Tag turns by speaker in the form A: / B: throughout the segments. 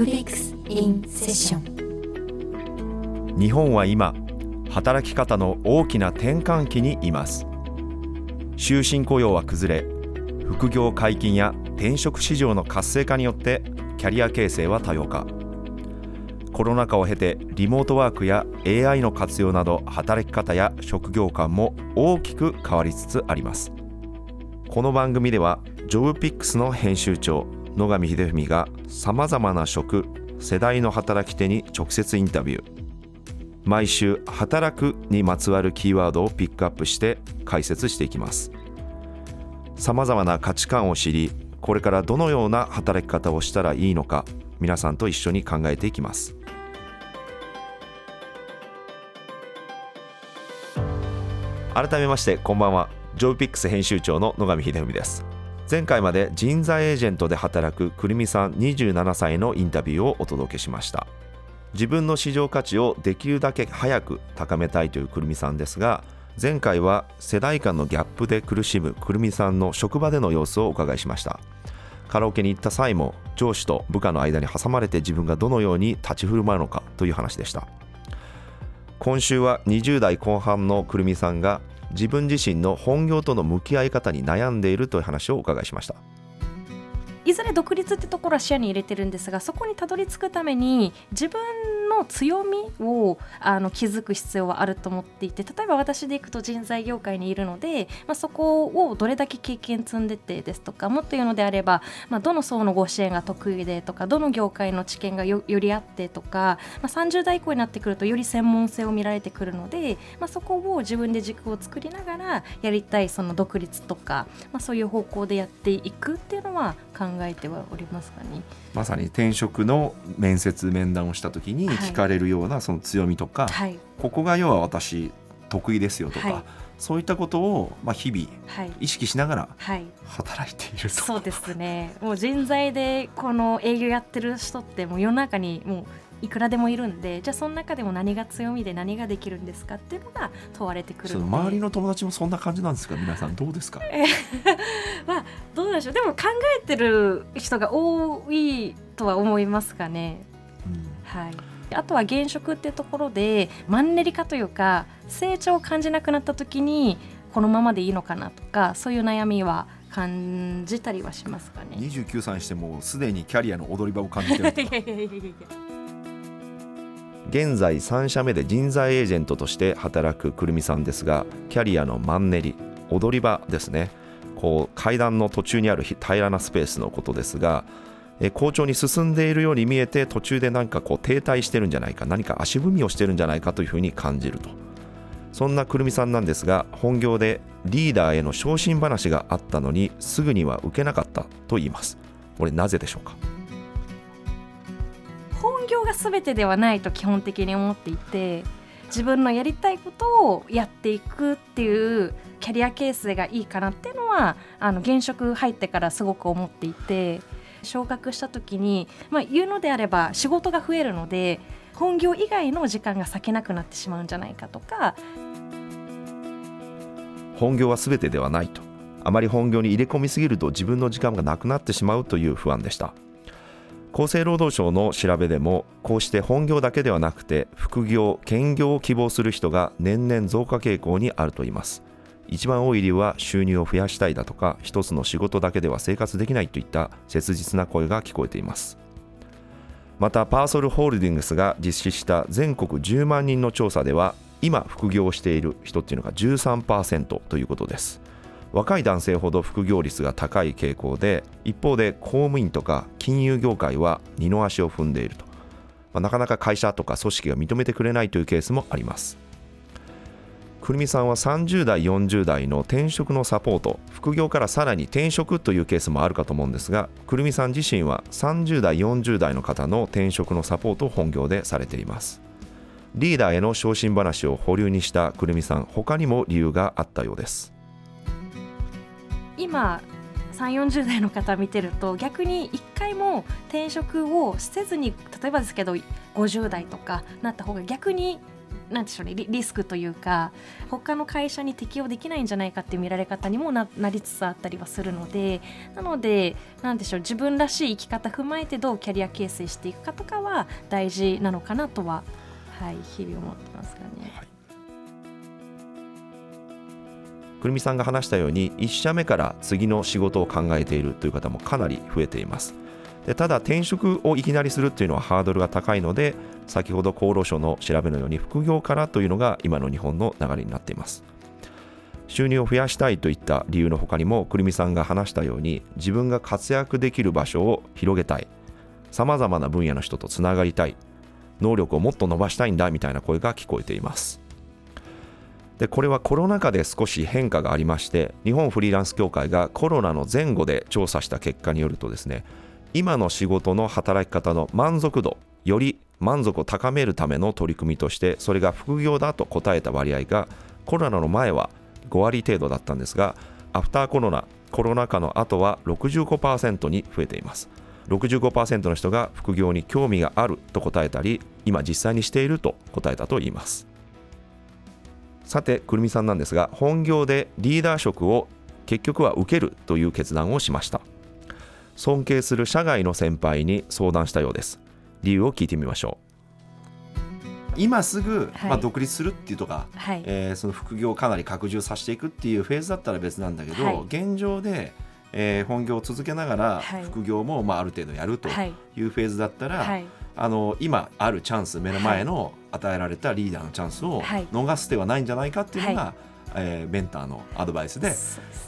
A: JobFix in Session.
B: 日本は今働き方の大きな転換期にいます。終身雇用は崩れ副業解禁や転職市場の活性化によってキャリア形成は多様化。コロナ禍を経てリモートワークや AI の活用など働き方や職業観も大きく変わりつつあります。この番組ではジョブピックスの編集長野上秀文がさまざまな職世代の働き手に直接インタビュー。毎週「働く」にまつわるキーワードをピックアップして解説していきます。さまざまな価値観を知りこれからどのような働き方をしたらいいのか皆さんと一緒に考えていきます。改めましてこんばんは。ジョブピックス編集長の野上秀文です。前回まで人材エージェントで働くくるみさん27歳のインタビューをお届けしました。自分の市場価値をできるだけ早く高めたいというくるみさんですが前回は世代間のギャップで苦しむくるみさんの職場での様子をお伺いしました。カラオケに行った際も上司と部下の間に挟まれて自分がどのように立ち振る舞うのかという話でした。今週は20代後半のくるみさんが自分自身の本業との向き合い方に悩んでいるという話をお伺いしました。
C: いずれ独立ってところは視野に入れてるんですがそこにたどり着くために自分の強みをあの気づく必要はあると思っていて例えば私でいくと人材業界にいるので、まあ、そこをどれだけ経験積んでてですとかもっと言うのであれば、まあ、どの層のご支援が得意でとかどの業界の知見がよりあってとか、まあ、30代以降になってくるとより専門性を見られてくるので、まあ、そこを自分で軸を作りながらやりたいその独立とか、まあ、そういう方向でやっていくっていうのは考えてはおりますかね。
B: まさに転職の面接面談をした時に聞かれるようなその強みとか、はい、ここが要は私得意ですよとか、はい、そういったことをまあ日々意識しながら働いていると、はい、
C: そうですね。もう人材でこの営業やってる人ってもう世の中にもういくらでもいるんでじゃあその中でも何が強みで何ができるんですかっていうのが問われてくる
B: 周りの友達もそんな感じなんですか？皆さんどうですか？
C: まあどうでしょう。でも考えてる人が多いとは思いますかね、うん、はい。あとは現職ってところでマンネリ化というか成長を感じなくなった時にこのままでいいのかなとかそういう悩みは感じたりはしますかね。
B: 29歳にしてもすでにキャリアの踊り場を感じてる 現在3社目で人材エージェントとして働くくるみさんですがキャリアのマンネリ踊り場ですねこう階段の途中にある平らなスペースのことですが好調に進んでいるように見えて途中で何かこう停滞してるんじゃないか何か足踏みをしてるんじゃないかというふうに感じると。そんなくるみさんなんですが本業でリーダーへの昇進話があったのにすぐには受けなかったと言います。これなぜでしょうか？
C: 本業が全てではないと基本的に思っていて自分のやりたいことをやっていくっていうキャリア形成がいいかなっていうのはあの現職入ってからすごく思っていて昇格した時に、まあ、言うのであれば仕事が増えるので本業以外の時間が割けなくなってしまうんじゃないかとか。
B: 本業は全てではないと。あまり本業に入れ込みすぎると自分の時間がなくなってしまうという不安でした。厚生労働省の調べでもこうして本業だけではなくて副業兼業を希望する人が年々増加傾向にあるといいます。一番多い理由は収入を増やしたいだとか一つの仕事だけでは生活できないといった切実な声が聞こえています。またパーソルホールディングスが実施した全国10万人の調査では今副業をしている人っていうのが13%ということです。若い男性ほど副業率が高い傾向で一方で公務員とか金融業界は二の足を踏んでいると、まあ、なかなか会社とか組織が認めてくれないというケースもあります。くるみさんは30代40代の転職のサポート副業からさらに転職というケースもあるかと思うんですがくるみさん自身は30代40代の方の転職のサポートを本業でされています。リーダーへの昇進話を保留にしたくるみさん他にも理由があったようです。
C: 今3 4 0代の方見てると逆に1回も転職をせずに例えばですけど50代とかなった方が逆になんでしょうねリスクというか他の会社に適用できないんじゃないかっていう見られ方にもなりつつあったりはするのでなのでなんでしょう自分らしい生き方踏まえてどうキャリア形成していくかとかは大事なのかなとは、はい、日々思ってますかね。
B: くるみさんが話したように1社目から次の仕事を考えているという方もかなり増えています。でただ転職をいきなりするっていうのはハードルが高いので先ほど厚労省の調べのように副業からというのが今の日本の流れになっています。収入を増やしたいといった理由の他にもくるみさんが話したように自分が活躍できる場所を広げたい。さまざまな分野の人とつながりたい。能力をもっと伸ばしたいんだみたいな声が聞こえています。でこれはコロナ禍で少し変化がありまして日本フリーランス協会がコロナの前後で調査した結果によるとですね今の仕事の働き方の満足度より満足を高めるための取り組みとしてそれが副業だと答えた割合がコロナの前は5割程度だったんですがアフターコロナコロナ禍の後は65%に増えています。65%の人が副業に興味があると答えたり今実際にしていると答えたといいます。さてくるみさんなんですが本業でリーダー職を結局は受けるという決断をしました。尊敬する社外の先輩に相談したようです。理由を聞いてみましょう。今すぐ、
C: はい。
B: まあ、独立するっていうとか、
C: はい。
B: えーその副業をかなり拡充させていくっていうフェーズだったら別なんだけど、
C: はい。
B: 現状で、えー本業を続けながら
C: はい。
B: 副業も、まあ、ある程度やると
C: はい。
B: いうフェーズだったら、
C: はい
B: あの今あるチャンス目の前の与えられたリーダーのチャンスを
C: はい。
B: 逃す手はないんじゃないかっていうのが、
C: は
B: えーメンターのアドバイスで、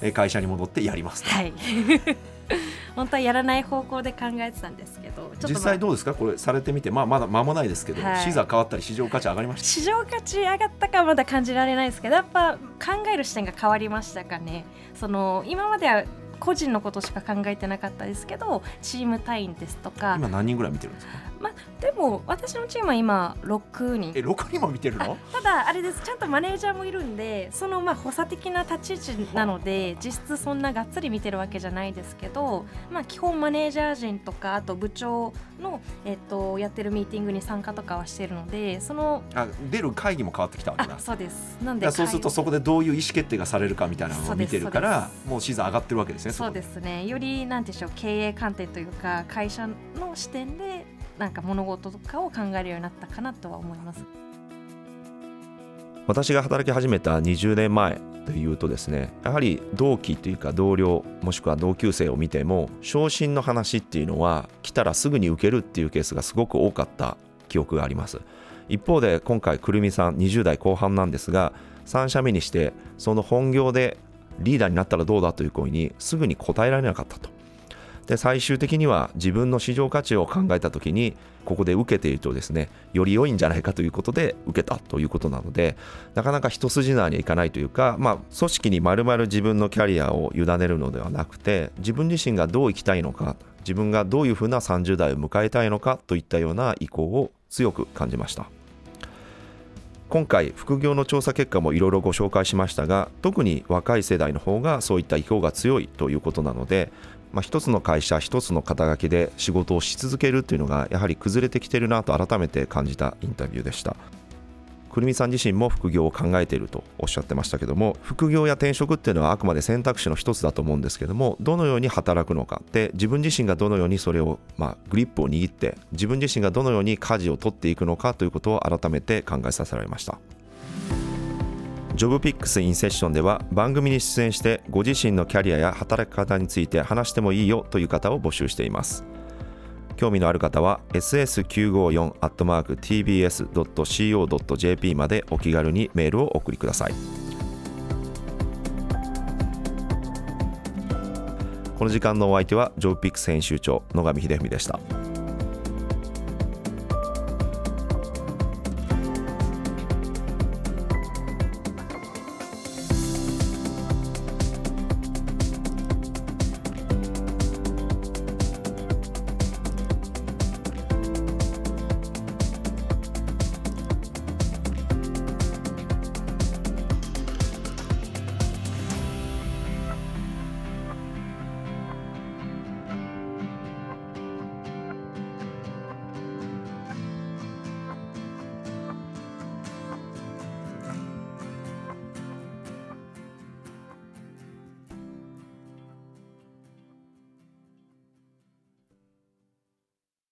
C: で
B: 会社に戻ってやりますと、
C: はい。本当はやらない方向で考えてたんですけど
B: 実際どうですか？これされてみて、まあ、まだ間もないですけど、
C: はい。
B: 視座変わったり市場価値上がりました？
C: 市場価値上がったかはまだ感じられないですけどやっぱ考える視点が変わりましたかね。その今までは個人のことしか考えてなかったですけどチーム単位ですとか
B: 今何人ぐらい見てるんですか？
C: まあでも私のチームは今6人。
B: え6人も見てるの？
C: ただあれです。ちゃんとマネージャーもいるんでそのまあ補佐的な立ち位置なので実質そんながっつり見てるわけじゃないですけど、まあ、基本マネージャー陣とかあと部長の、えっと、やってるミーティングに参加とかはしてるのでその
B: あ出る会議も変わってきたわけだ。
C: あそうです。なんで
B: そうするとそこでどういう意思決定がされるかみたいなのを見てるから
C: そう
B: もう視座上がってるわけですね
C: そうですね。よりなんでしょう経営観点というか会社の視点でなんか物事とかを考えるようになったかなとは思います。
B: 私が働き始めた20年前というとですねやはり同期というか同僚もしくは同級生を見ても昇進の話っていうのは来たらすぐに受けるっていうケースがすごく多かった記憶があります一方で今回くるみさん20代後半なんですが3社目にしてその本業でリーダーになったらどうだという声にすぐに答えられなかったとで最終的には自分の市場価値を考えた時にここで受けているとですねより良いんじゃないかということで受けたということなのでなかなか一筋縄にはいかないというか、まあ、組織にまるまる自分のキャリアを委ねるのではなくて自分自身がどう生きたいのか自分がどういうふうな30代を迎えたいのかといったような意向を強く感じました。今回副業の調査結果もいろいろご紹介しましたが特に若い世代の方がそういった意向が強いということなので、まあ、一つの会社一つの肩書きで仕事をし続けるというのがやはり崩れてきてるなと改めて感じたインタビューでした。くるみさん自身も副業を考えているとおっしゃってましたけども副業や転職っていうのはあくまで選択肢の一つだと思うんですけどもどのように働くのかで自分自身がどのようにそれを、まあ、グリップを握って自分自身がどのように舵を取っていくのかということを改めて考えさせられました。ジョブピックスインセッションでは番組に出演してご自身のキャリアや働き方について話してもいいよという方を募集しています。興味のある方は ss954-tbs.co.jp までお気軽にメールをお送りください。この時間のお相手はジョブピック編集長野上秀文でした。